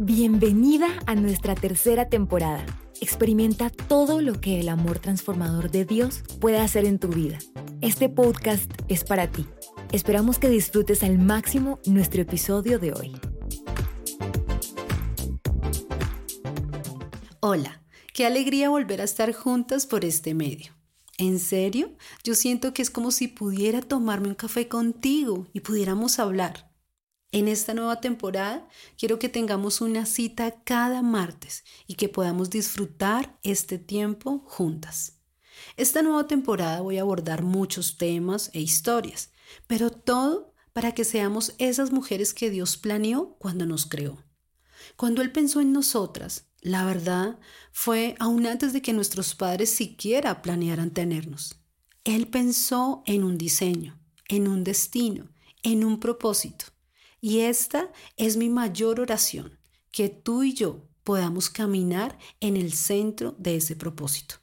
Bienvenida a nuestra tercera temporada. Experimenta todo lo que el amor transformador de Dios puede hacer en tu vida. Este podcast es para ti. Esperamos que disfrutes al máximo nuestro episodio de hoy. Hola, qué alegría volver a estar juntas por este medio. ¿En serio? Yo siento que es como si pudiera tomarme un café contigo y pudiéramos hablar. En esta nueva temporada quiero que tengamos una cita cada martes y que podamos disfrutar este tiempo juntas. Esta nueva temporada voy a abordar muchos temas e historias, pero todo para que seamos esas mujeres que Dios planeó cuando nos creó. Cuando Él pensó en nosotras, la verdad fue aún antes de que nuestros padres siquiera planearan tenernos. Él pensó en un diseño, en un destino, en un propósito. Y esta es mi mayor oración, que tú y yo podamos caminar en el centro de ese propósito.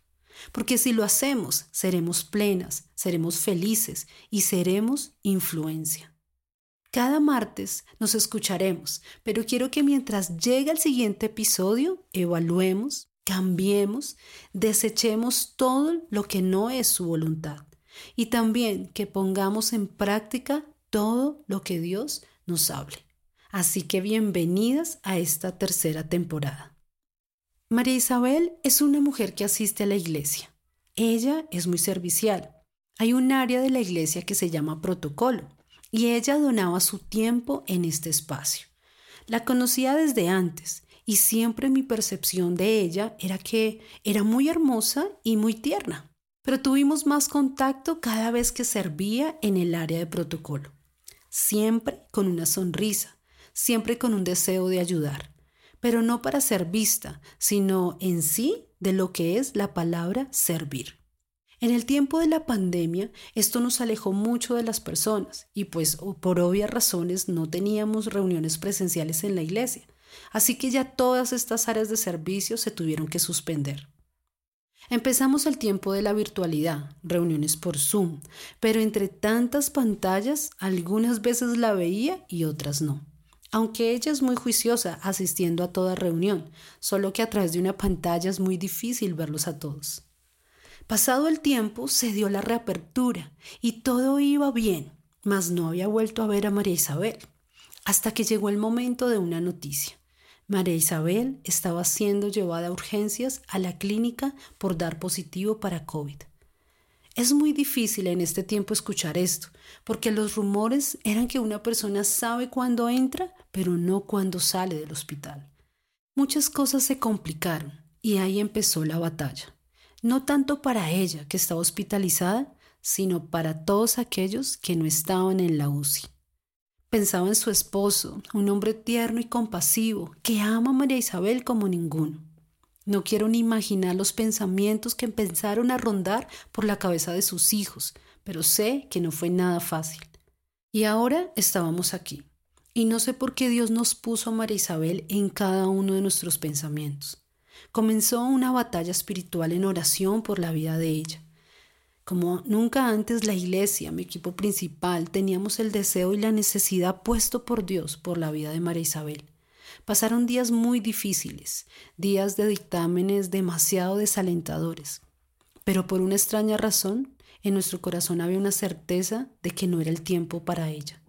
Porque si lo hacemos, seremos plenas, seremos felices y seremos influencia. Cada martes nos escucharemos, pero quiero que mientras llegue el siguiente episodio, evaluemos, cambiemos, desechemos todo lo que no es su voluntad y también que pongamos en práctica todo lo que Dios nos hable. Así que bienvenidas a esta tercera temporada. María Isabel es una mujer que asiste a la iglesia. Ella es muy servicial. Hay un área de la iglesia que se llama protocolo y ella donaba su tiempo en este espacio. La conocía desde antes y siempre mi percepción de ella era que era muy hermosa y muy tierna, pero tuvimos más contacto cada vez que servía en el área de protocolo siempre con una sonrisa, siempre con un deseo de ayudar, pero no para ser vista, sino en sí de lo que es la palabra servir. En el tiempo de la pandemia, esto nos alejó mucho de las personas y pues por obvias razones no teníamos reuniones presenciales en la iglesia, así que ya todas estas áreas de servicio se tuvieron que suspender. Empezamos el tiempo de la virtualidad, reuniones por Zoom, pero entre tantas pantallas algunas veces la veía y otras no. Aunque ella es muy juiciosa asistiendo a toda reunión, solo que a través de una pantalla es muy difícil verlos a todos. Pasado el tiempo se dio la reapertura y todo iba bien, mas no había vuelto a ver a María Isabel, hasta que llegó el momento de una noticia. María Isabel estaba siendo llevada a urgencias a la clínica por dar positivo para COVID. Es muy difícil en este tiempo escuchar esto, porque los rumores eran que una persona sabe cuándo entra, pero no cuándo sale del hospital. Muchas cosas se complicaron y ahí empezó la batalla. No tanto para ella, que estaba hospitalizada, sino para todos aquellos que no estaban en la UCI. Pensaba en su esposo, un hombre tierno y compasivo, que ama a María Isabel como ninguno. No quiero ni imaginar los pensamientos que empezaron a rondar por la cabeza de sus hijos, pero sé que no fue nada fácil. Y ahora estábamos aquí. Y no sé por qué Dios nos puso a María Isabel en cada uno de nuestros pensamientos. Comenzó una batalla espiritual en oración por la vida de ella. Como nunca antes la iglesia, mi equipo principal, teníamos el deseo y la necesidad puesto por Dios por la vida de María Isabel. Pasaron días muy difíciles, días de dictámenes demasiado desalentadores, pero por una extraña razón, en nuestro corazón había una certeza de que no era el tiempo para ella.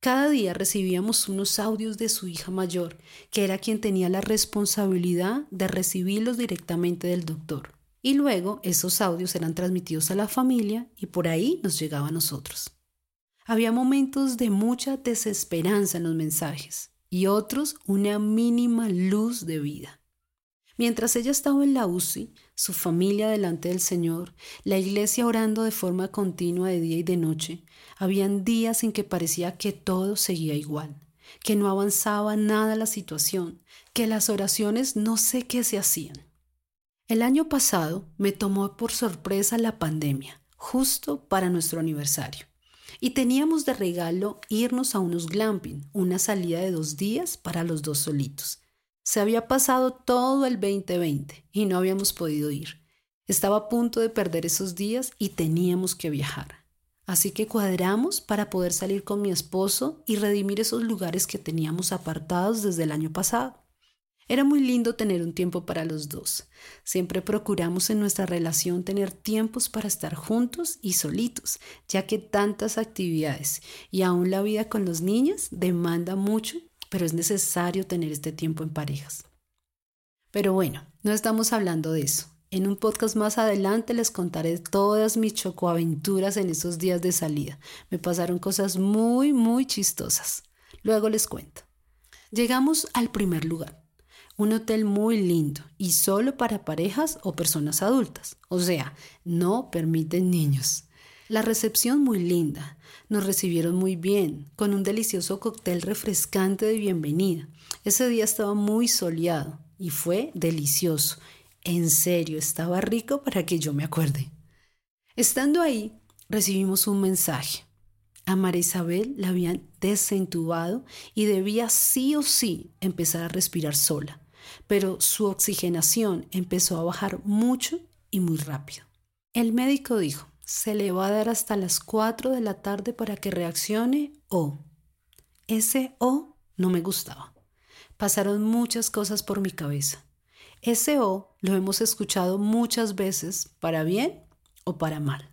Cada día recibíamos unos audios de su hija mayor, que era quien tenía la responsabilidad de recibirlos directamente del doctor y luego esos audios eran transmitidos a la familia y por ahí nos llegaba a nosotros. Había momentos de mucha desesperanza en los mensajes y otros una mínima luz de vida. Mientras ella estaba en la UCI, su familia delante del Señor, la iglesia orando de forma continua de día y de noche, habían días en que parecía que todo seguía igual, que no avanzaba nada la situación, que las oraciones no sé qué se hacían. El año pasado me tomó por sorpresa la pandemia, justo para nuestro aniversario. Y teníamos de regalo irnos a unos glamping, una salida de dos días para los dos solitos. Se había pasado todo el 2020 y no habíamos podido ir. Estaba a punto de perder esos días y teníamos que viajar. Así que cuadramos para poder salir con mi esposo y redimir esos lugares que teníamos apartados desde el año pasado. Era muy lindo tener un tiempo para los dos. Siempre procuramos en nuestra relación tener tiempos para estar juntos y solitos, ya que tantas actividades y aún la vida con los niños demanda mucho, pero es necesario tener este tiempo en parejas. Pero bueno, no estamos hablando de eso. En un podcast más adelante les contaré todas mis chocoaventuras en esos días de salida. Me pasaron cosas muy, muy chistosas. Luego les cuento. Llegamos al primer lugar un hotel muy lindo y solo para parejas o personas adultas, o sea, no permiten niños. La recepción muy linda, nos recibieron muy bien, con un delicioso cóctel refrescante de bienvenida. Ese día estaba muy soleado y fue delicioso. En serio, estaba rico para que yo me acuerde. Estando ahí, recibimos un mensaje. A María Isabel la habían desentubado y debía sí o sí empezar a respirar sola pero su oxigenación empezó a bajar mucho y muy rápido. El médico dijo, se le va a dar hasta las 4 de la tarde para que reaccione o. Ese o no me gustaba. Pasaron muchas cosas por mi cabeza. Ese o lo hemos escuchado muchas veces, para bien o para mal.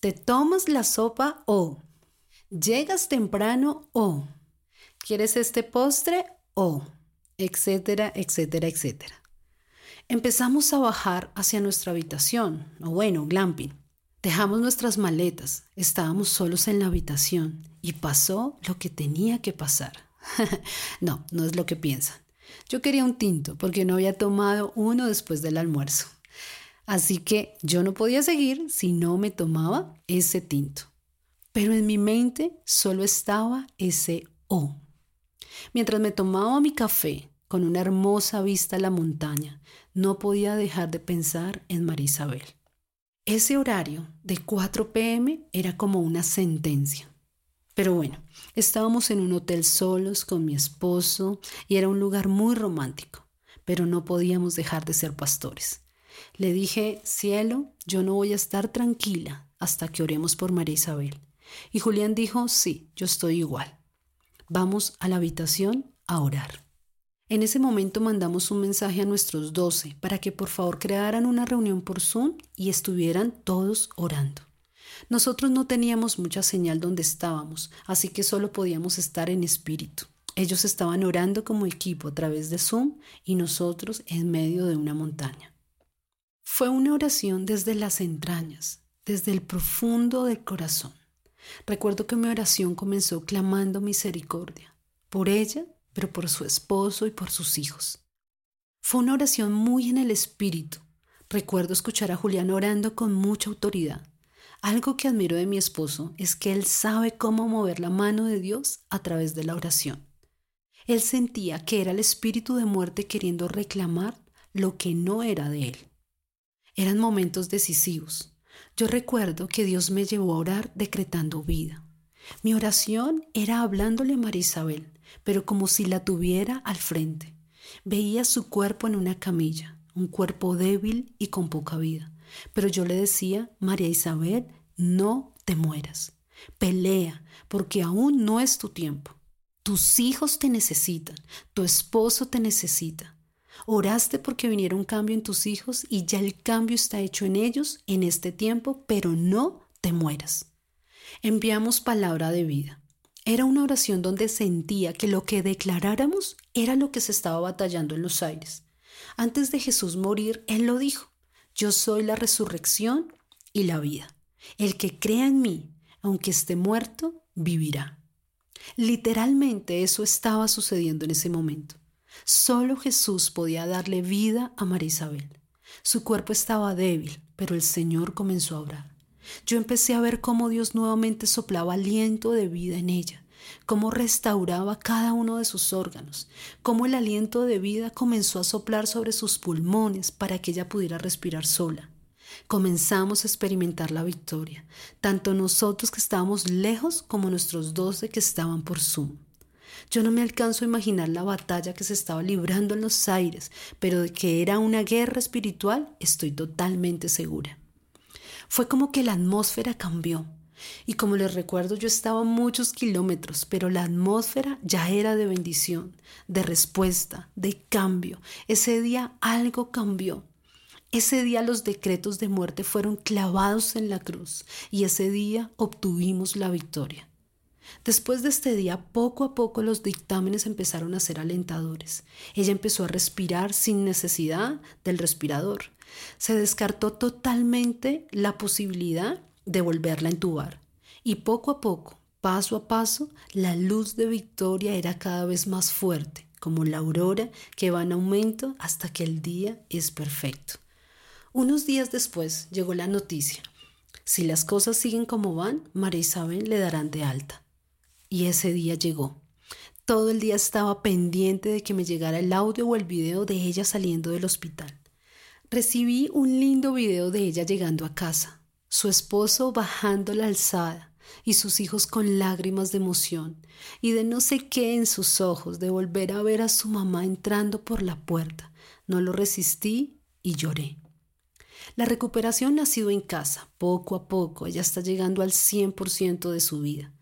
Te tomas la sopa o. Llegas temprano o. ¿Quieres este postre o? Etcétera, etcétera, etcétera. Empezamos a bajar hacia nuestra habitación, o bueno, glamping. Dejamos nuestras maletas, estábamos solos en la habitación y pasó lo que tenía que pasar. no, no es lo que piensan. Yo quería un tinto porque no había tomado uno después del almuerzo. Así que yo no podía seguir si no me tomaba ese tinto. Pero en mi mente solo estaba ese O. Mientras me tomaba mi café con una hermosa vista a la montaña, no podía dejar de pensar en María Isabel. Ese horario de 4 pm era como una sentencia. Pero bueno, estábamos en un hotel solos con mi esposo y era un lugar muy romántico, pero no podíamos dejar de ser pastores. Le dije, cielo, yo no voy a estar tranquila hasta que oremos por María Isabel. Y Julián dijo, sí, yo estoy igual. Vamos a la habitación a orar. En ese momento mandamos un mensaje a nuestros doce para que por favor crearan una reunión por Zoom y estuvieran todos orando. Nosotros no teníamos mucha señal donde estábamos, así que solo podíamos estar en espíritu. Ellos estaban orando como equipo a través de Zoom y nosotros en medio de una montaña. Fue una oración desde las entrañas, desde el profundo del corazón. Recuerdo que mi oración comenzó clamando misericordia por ella pero por su esposo y por sus hijos. Fue una oración muy en el espíritu. Recuerdo escuchar a Julián orando con mucha autoridad. Algo que admiro de mi esposo es que él sabe cómo mover la mano de Dios a través de la oración. Él sentía que era el espíritu de muerte queriendo reclamar lo que no era de él. Eran momentos decisivos. Yo recuerdo que Dios me llevó a orar decretando vida. Mi oración era hablándole a María Isabel, pero como si la tuviera al frente. Veía su cuerpo en una camilla, un cuerpo débil y con poca vida. Pero yo le decía, María Isabel, no te mueras. Pelea, porque aún no es tu tiempo. Tus hijos te necesitan, tu esposo te necesita. Oraste porque viniera un cambio en tus hijos y ya el cambio está hecho en ellos en este tiempo, pero no te mueras. Enviamos palabra de vida. Era una oración donde sentía que lo que declaráramos era lo que se estaba batallando en los aires. Antes de Jesús morir, Él lo dijo, yo soy la resurrección y la vida. El que crea en mí, aunque esté muerto, vivirá. Literalmente eso estaba sucediendo en ese momento. Solo Jesús podía darle vida a María Isabel. Su cuerpo estaba débil, pero el Señor comenzó a orar. Yo empecé a ver cómo Dios nuevamente soplaba aliento de vida en ella, cómo restauraba cada uno de sus órganos, cómo el aliento de vida comenzó a soplar sobre sus pulmones para que ella pudiera respirar sola. Comenzamos a experimentar la victoria, tanto nosotros que estábamos lejos como nuestros doce que estaban por Zoom. Yo no me alcanzo a imaginar la batalla que se estaba librando en los aires, pero de que era una guerra espiritual estoy totalmente segura. Fue como que la atmósfera cambió. Y como les recuerdo, yo estaba muchos kilómetros, pero la atmósfera ya era de bendición, de respuesta, de cambio. Ese día algo cambió. Ese día los decretos de muerte fueron clavados en la cruz y ese día obtuvimos la victoria. Después de este día, poco a poco los dictámenes empezaron a ser alentadores. Ella empezó a respirar sin necesidad del respirador. Se descartó totalmente la posibilidad de volverla a entubar. Y poco a poco, paso a paso, la luz de victoria era cada vez más fuerte, como la aurora que va en aumento hasta que el día es perfecto. Unos días después llegó la noticia. Si las cosas siguen como van, María Isabel le darán de alta. Y ese día llegó. Todo el día estaba pendiente de que me llegara el audio o el video de ella saliendo del hospital. Recibí un lindo video de ella llegando a casa, su esposo bajando la alzada y sus hijos con lágrimas de emoción y de no sé qué en sus ojos de volver a ver a su mamá entrando por la puerta. No lo resistí y lloré. La recuperación ha sido en casa, poco a poco, ella está llegando al 100% de su vida.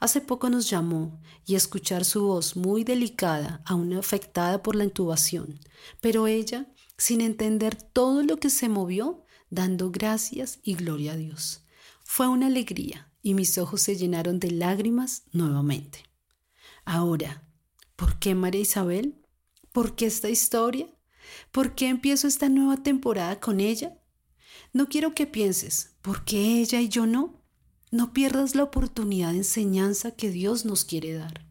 Hace poco nos llamó y escuchar su voz muy delicada, aún afectada por la intubación, pero ella, sin entender todo lo que se movió, dando gracias y gloria a Dios. Fue una alegría y mis ojos se llenaron de lágrimas nuevamente. Ahora, ¿por qué María Isabel? ¿Por qué esta historia? ¿Por qué empiezo esta nueva temporada con ella? No quiero que pienses, ¿por qué ella y yo no? No pierdas la oportunidad de enseñanza que Dios nos quiere dar.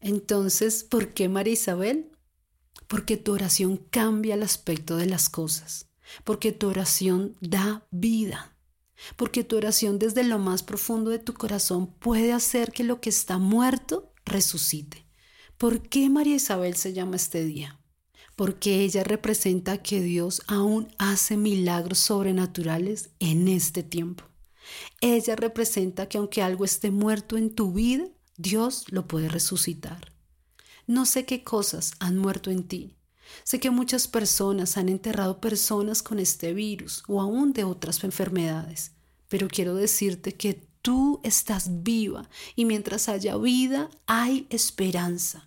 Entonces, ¿por qué María Isabel? Porque tu oración cambia el aspecto de las cosas, porque tu oración da vida, porque tu oración desde lo más profundo de tu corazón puede hacer que lo que está muerto resucite. ¿Por qué María Isabel se llama este día? porque ella representa que Dios aún hace milagros sobrenaturales en este tiempo. Ella representa que aunque algo esté muerto en tu vida, Dios lo puede resucitar. No sé qué cosas han muerto en ti. Sé que muchas personas han enterrado personas con este virus o aún de otras enfermedades, pero quiero decirte que tú estás viva y mientras haya vida hay esperanza.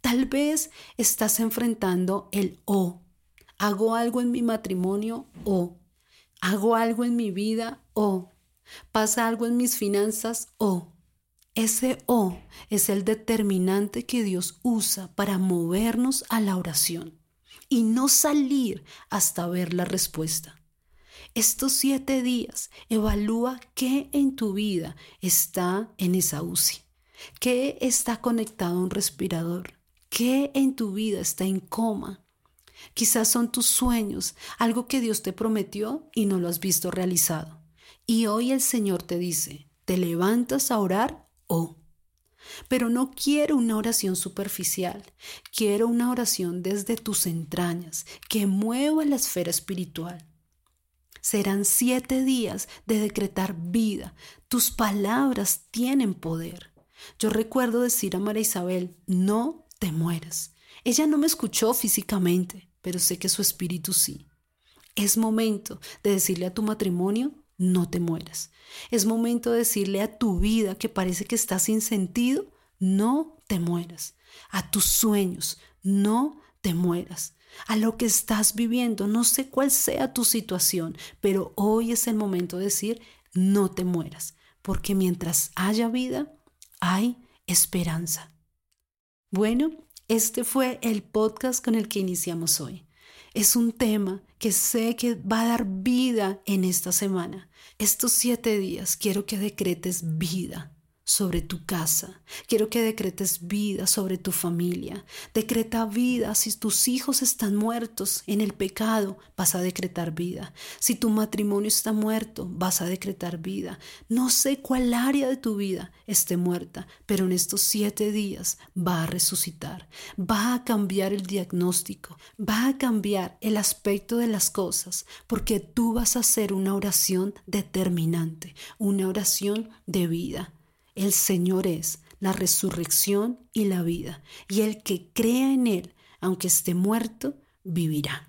Tal vez estás enfrentando el o. Hago algo en mi matrimonio o. Hago algo en mi vida o. Pasa algo en mis finanzas o. Ese o es el determinante que Dios usa para movernos a la oración y no salir hasta ver la respuesta. Estos siete días evalúa qué en tu vida está en esa UCI, qué está conectado a un respirador, ¿Qué en tu vida está en coma? Quizás son tus sueños, algo que Dios te prometió y no lo has visto realizado. Y hoy el Señor te dice, ¿te levantas a orar o? Pero no quiero una oración superficial, quiero una oración desde tus entrañas, que mueva la esfera espiritual. Serán siete días de decretar vida. Tus palabras tienen poder. Yo recuerdo decir a María Isabel, no te mueras. Ella no me escuchó físicamente, pero sé que su espíritu sí. Es momento de decirle a tu matrimonio, no te mueras. Es momento de decirle a tu vida que parece que está sin sentido, no te mueras. A tus sueños, no te mueras. A lo que estás viviendo, no sé cuál sea tu situación, pero hoy es el momento de decir, no te mueras, porque mientras haya vida, hay esperanza. Bueno, este fue el podcast con el que iniciamos hoy. Es un tema que sé que va a dar vida en esta semana. Estos siete días quiero que decretes vida sobre tu casa. Quiero que decretes vida sobre tu familia. Decreta vida. Si tus hijos están muertos en el pecado, vas a decretar vida. Si tu matrimonio está muerto, vas a decretar vida. No sé cuál área de tu vida esté muerta, pero en estos siete días va a resucitar. Va a cambiar el diagnóstico. Va a cambiar el aspecto de las cosas, porque tú vas a hacer una oración determinante, una oración de vida. El Señor es la resurrección y la vida, y el que crea en Él, aunque esté muerto, vivirá.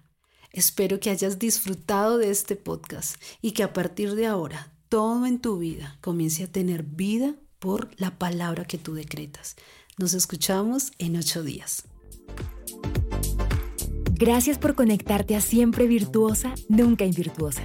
Espero que hayas disfrutado de este podcast y que a partir de ahora todo en tu vida comience a tener vida por la palabra que tú decretas. Nos escuchamos en ocho días. Gracias por conectarte a Siempre Virtuosa, Nunca Invirtuosa.